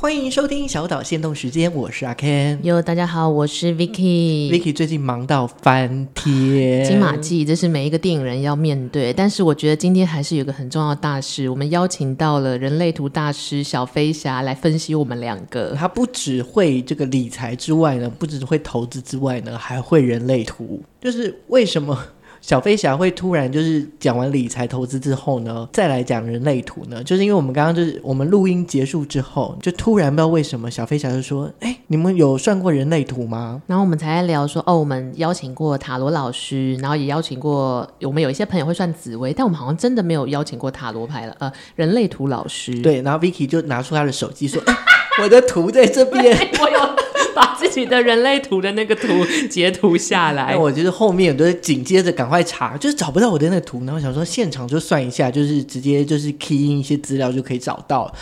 欢迎收听小岛限动时间，我是阿 Ken。哟，大家好，我是 Vicky。Vicky 最近忙到翻天，金马季，这是每一个电影人要面对。但是我觉得今天还是有个很重要的大事，我们邀请到了人类图大师小飞侠来分析我们两个。他不只会这个理财之外呢，不只会投资之外呢，还会人类图。就是为什么？小飞侠会突然就是讲完理财投资之后呢，再来讲人类图呢？就是因为我们刚刚就是我们录音结束之后，就突然不知道为什么小飞侠就说：“哎，你们有算过人类图吗？”然后我们才在聊说：“哦，我们邀请过塔罗老师，然后也邀请过我们有一些朋友会算紫薇，但我们好像真的没有邀请过塔罗牌了。”呃，人类图老师。对，然后 Vicky 就拿出他的手机说：“哎，我的图在这边。”我有。把自己的人类图的那个图截图下来，那我就是后面都是紧接着赶快查，就是找不到我的那个图，然后想说现场就算一下，就是直接就是 key in 一些资料就可以找到。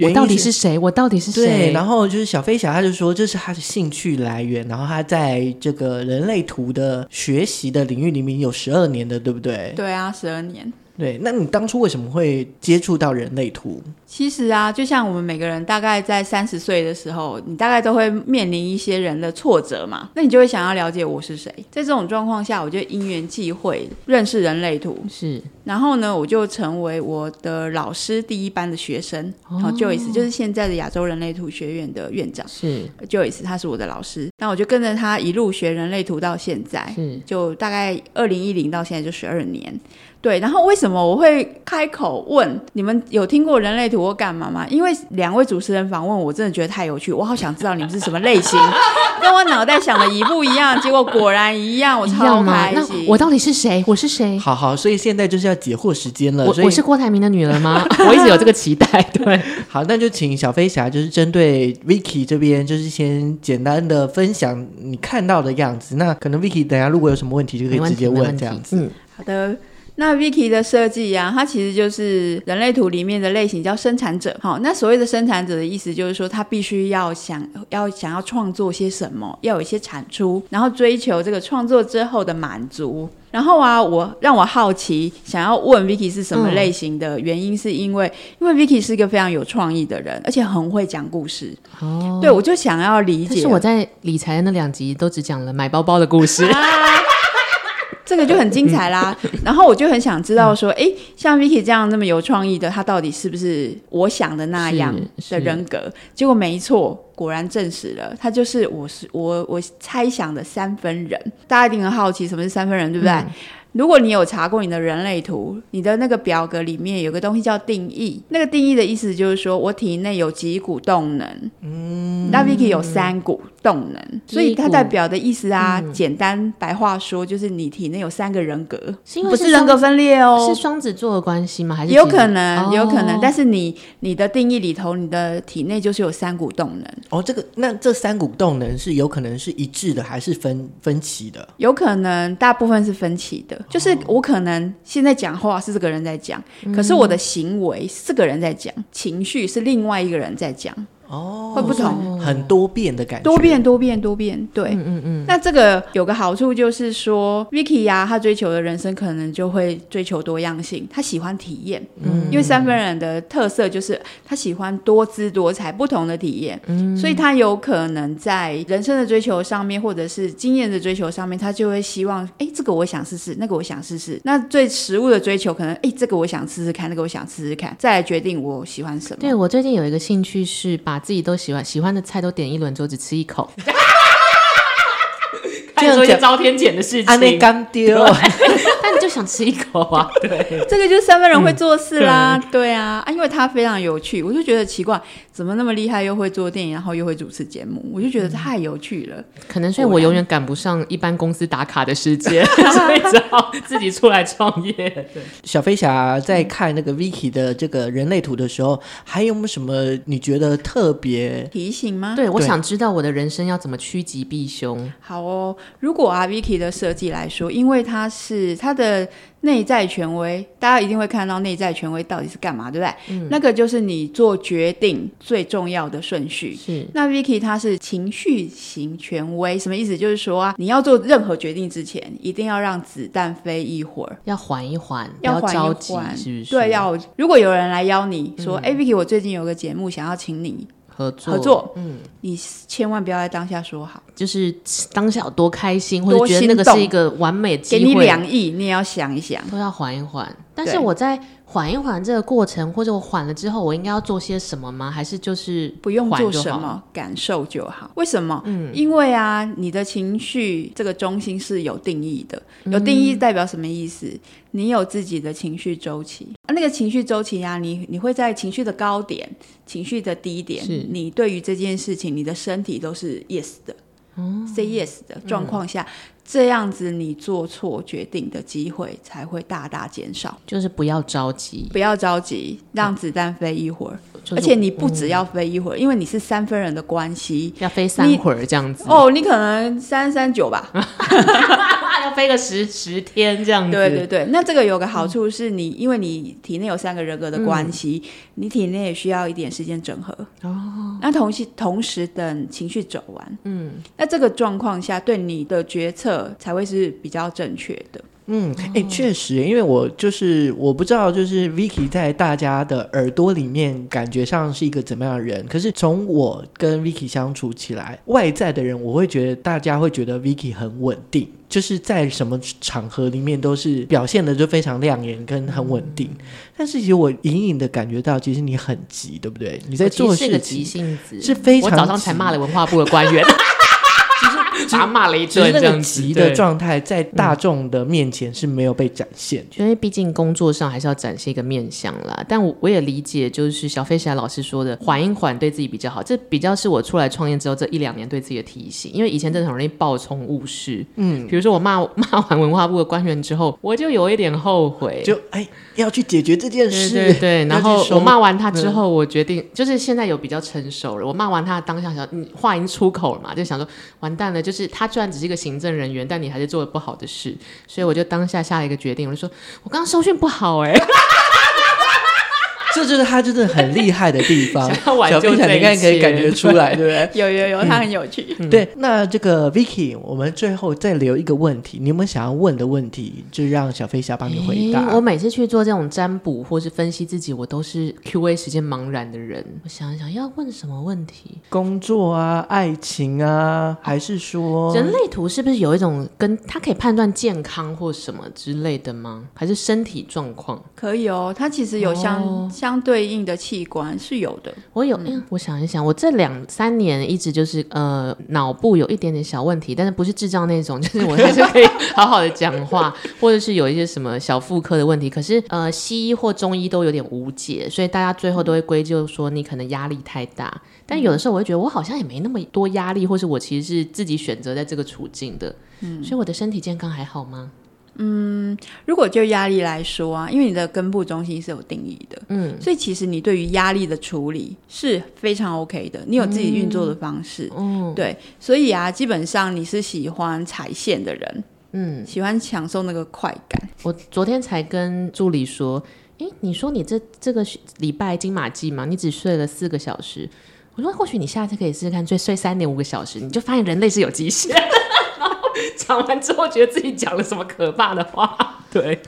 我到底是谁？我到底是谁？对，然后就是小飞侠，他就说这是他的兴趣来源，然后他在这个人类图的学习的领域里面有十二年的，对不对？对啊，十二年。对，那你当初为什么会接触到人类图？其实啊，就像我们每个人大概在三十岁的时候，你大概都会面临一些人的挫折嘛，那你就会想要了解我是谁。在这种状况下，我就因缘际会认识人类图，是。然后呢，我就成为我的老师第一班的学生，然后 Joyce 就是现在的亚洲人类图学院的院长，是 Joyce，他是我的老师。那我就跟着他一路学人类图到现在，是就大概二零一零到现在就十二年。对，然后为什么我会开口问你们有听过人类图或干嘛吗？因为两位主持人访问我，真的觉得太有趣，我好想知道你们是什么类型，跟我脑袋想的一不一样？结果果然一样，我超开心。我到底是谁？我是谁？好好，所以现在就是要解惑时间了。我我是郭台铭的女儿吗？我一直有这个期待。对，好，那就请小飞侠就是针对 Vicky 这边，就是先简单的分享你看到的样子。那可能 Vicky 等下如果有什么问题，就可以直接问这样子。嗯，好的。那 Vicky 的设计呀，它其实就是人类图里面的类型叫生产者。好，那所谓的生产者的意思就是说，他必须要想要想要创作些什么，要有一些产出，然后追求这个创作之后的满足。然后啊，我让我好奇，想要问 Vicky 是什么类型的原因，是因为、嗯、因为 Vicky 是一个非常有创意的人，而且很会讲故事。哦，对，我就想要理解。是我在理财的那两集都只讲了买包包的故事。这个就很精彩啦，然后我就很想知道说，哎、嗯，像 Vicky 这样那么有创意的，他到底是不是我想的那样的人格？结果没错，果然证实了，他就是我是我我猜想的三分人。大家一定很好奇什么是三分人，对不对？嗯如果你有查过你的人类图，你的那个表格里面有个东西叫定义，那个定义的意思就是说我体内有几股动能，嗯，那 Vicky 有三股动能，所以它代表的意思啊，嗯、简单白话说就是你体内有三个人格，是因为不是人格分裂哦，是双子座的关系吗？还是有可能，有可能，哦、但是你你的定义里头，你的体内就是有三股动能。哦，这个那这三股动能是有可能是一致的，还是分分歧的？有可能大部分是分歧的。就是我可能现在讲话是这个人在讲，可是我的行为是这个人在讲，情绪是另外一个人在讲。哦，会不同，很多变的感觉，多变多变多变，对，嗯嗯嗯。那这个有个好处就是说，Vicky 呀、啊，他追求的人生可能就会追求多样性，他喜欢体验，嗯，因为三分人的特色就是他喜欢多姿多彩、不同的体验，嗯，所以他有可能在人生的追求上面，或者是经验的追求上面，他就会希望，哎，这个我想试试，那个我想试试。那对食物的追求，可能，哎，这个我想试试看，那个我想试试看，再来决定我喜欢什么。对，我最近有一个兴趣是把。自己都喜欢喜欢的菜都点一轮桌只吃一口，这样做一些遭天谴的事情，还没干丢，但你就想吃一口啊？对，这个就是三分人会做事啦，嗯、对啊，啊，因为他非常有趣，我就觉得奇怪。怎么那么厉害？又会做电影，然后又会主持节目，我就觉得太有趣了。可能所以我永远赶不上一般公司打卡的时间，所以只好自己出来创业。对，小飞侠在看那个 Vicky 的这个人类图的时候，还有没有什么你觉得特别提醒吗？对，我想知道我的人生要怎么趋吉避凶。好哦，如果啊 Vicky 的设计来说，因为它是它的。内在权威，大家一定会看到内在权威到底是干嘛，对不对？嗯，那个就是你做决定最重要的顺序。是，那 Vicky 它是情绪型权威，什么意思？就是说啊，你要做任何决定之前，一定要让子弹飞一会儿，要缓一缓，要缓一缓，是不是？对，要如果有人来邀你说，哎，嗯，欸，Vicky，我最近有个节目想要请你。合作。合作，嗯，你千万不要在当下说好，就是当下有多开心，或者觉得那个是一个完美机会，给你两亿，你也要想一想，都要缓一缓。但是我在。缓一缓这个过程，或者我缓了之后，我应该要做些什么吗？还是就是不用做什么，感受就好？为什么？嗯，因为啊，你的情绪这个中心是有定义的，有定义代表什么意思？嗯、你有自己的情绪周期啊，那个情绪周期啊，你你会在情绪的高点、情绪的低点，是你对于这件事情，你的身体都是 yes 的，嗯，say yes 的状况下。嗯这样子，你做错决定的机会才会大大减少。就是不要着急，不要着急，让子弹飞一会儿。就是、而且你不只要飞一会儿，嗯、因为你是三分人的关系，要飞三会儿这样子。哦，你可能三三九吧，要飞个十十天这样子。对对对，那这个有个好处是你，嗯、因为你体内有三个人格的关系，嗯、你体内也需要一点时间整合。哦，那同时同时等情绪走完，嗯，那这个状况下对你的决策才会是比较正确的。嗯，哎、欸，确实，因为我就是我不知道，就是 Vicky 在大家的耳朵里面感觉上是一个怎么样的人。可是从我跟 Vicky 相处起来，外在的人我会觉得大家会觉得 Vicky 很稳定，就是在什么场合里面都是表现的就非常亮眼跟很稳定。嗯、但是其实我隐隐的感觉到，其实你很急，对不对？你在做事情是个急性子，是非常。我早上才骂了文化部的官员。他骂了一顿，这样急的状态在大众的面前是没有被展现，因为毕竟工作上还是要展现一个面相啦。但我我也理解，就是小飞侠老师说的，缓一缓对自己比较好。这比较是我出来创业之后这一两年对自己的提醒，因为以前真的很容易暴冲误事。嗯，比如说我骂 骂完文化部的官员之后，我就有一点后悔，就哎要去解决这件事。对对对，然后我骂完他之后，我决定就是现在有比较成熟了。我骂完他当下想，嗯，话已经出口了嘛，就想说完蛋了，就是。他虽然只是一个行政人员，但你还是做了不好的事，所以我就当下下了一个决定，我就说我刚刚收讯不好哎、这就是他真的很厉害的地方，小飞侠，你看可以感觉出来，对不对？有有有，他很有趣。嗯、对，那这个 Vicky，我们最后再留一个问题，你有没有想要问的问题？就让小飞侠帮你回答。我每次去做这种占卜或是分析自己，我都是 Q&A 时间茫然的人。我想一想要问什么问题？工作啊，爱情啊，还是说人类图是不是有一种跟他可以判断健康或什么之类的吗？还是身体状况？可以哦，它其实有相。哦相对应的器官是有的，我有，嗯，我想一想，我这两三年一直就是呃脑部有一点点小问题，但是不是智障那种，就是我还是可以 好好的讲话，或者是有一些什么小妇科的问题，可是呃西医或中医都有点无解，所以大家最后都会归咎说你可能压力太大，但有的时候我会觉得我好像也没那么多压力，或是我其实是自己选择在这个处境的，嗯，所以我的身体健康还好吗？嗯，如果就压力来说啊，因为你的根部中心是有定义的，嗯，所以其实你对于压力的处理是非常 OK 的，你有自己运作的方式，嗯，对，所以啊，基本上你是喜欢踩线的人，嗯，喜欢享受那个快感。我昨天才跟助理说，诶，你说你这这个礼拜金马季嘛，你只睡了四个小时，我说或许你下次可以试试看，睡睡三点五个小时，你就发现人类是有极限。讲完之后，觉得自己讲了什么可怕的话？对，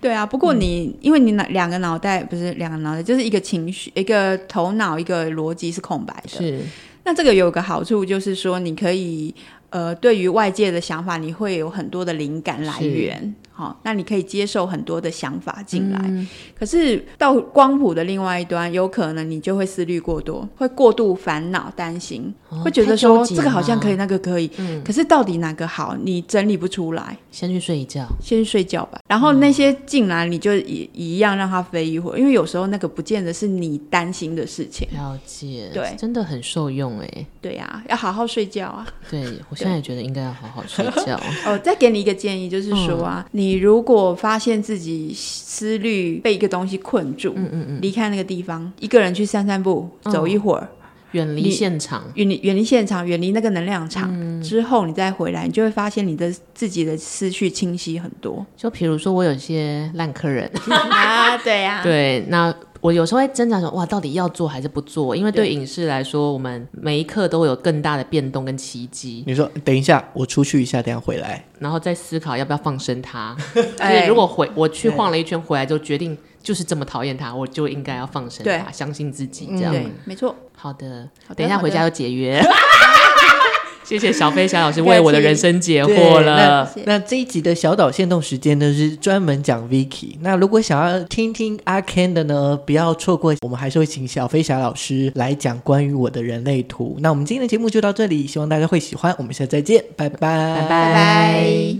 对啊。不过你，嗯、因为你脑两个脑袋不是两个脑袋，就是一个情绪，一个头脑，一个逻辑是空白的。是。那这个有个好处，就是说你可以，呃，对于外界的想法，你会有很多的灵感来源。好，那你可以接受很多的想法进来，嗯、可是到光谱的另外一端，有可能你就会思虑过多，会过度烦恼、担心，哦、会觉得说这个好像可以，那个可以，嗯、可是到底哪个好，你整理不出来。先去睡一觉，先去睡觉吧。然后那些进来，你就一一样让它飞一会儿，因为有时候那个不见得是你担心的事情。了解，对，真的很受用哎。对呀、啊，要好好睡觉啊。对，我现在也觉得应该要好好睡觉。哦，再给你一个建议，就是说啊，嗯、你如果发现自己思虑被一个东西困住，嗯嗯嗯，离开那个地方，一个人去散散步，走一会儿。嗯远离现场，远离远离现场，远离那个能量场、嗯、之后，你再回来，你就会发现你的自己的思绪清晰很多。就比如说，我有些烂客人 啊，对呀、啊，对，那我有时候会挣扎说，哇，到底要做还是不做？因为对影视来说，我们每一刻都会有更大的变动跟奇迹。你说，等一下，我出去一下，等下回来，然后再思考要不要放生他。就是如果回我去晃了一圈回来，就决定。就是这么讨厌他，我就应该要放生他，相信自己这样。对，没错。好的，好的，等一下回家要解约。谢谢小飞侠老师为 我的人生解惑了。那，那这一集的小岛限动时间呢，是专门讲 Vicky。那如果想要听听阿 Ken 的呢，不要错过。我们还是会请小飞侠老师来讲关于我的人类图。那我们今天的节目就到这里，希望大家会喜欢。我们下次再见，拜拜，拜拜。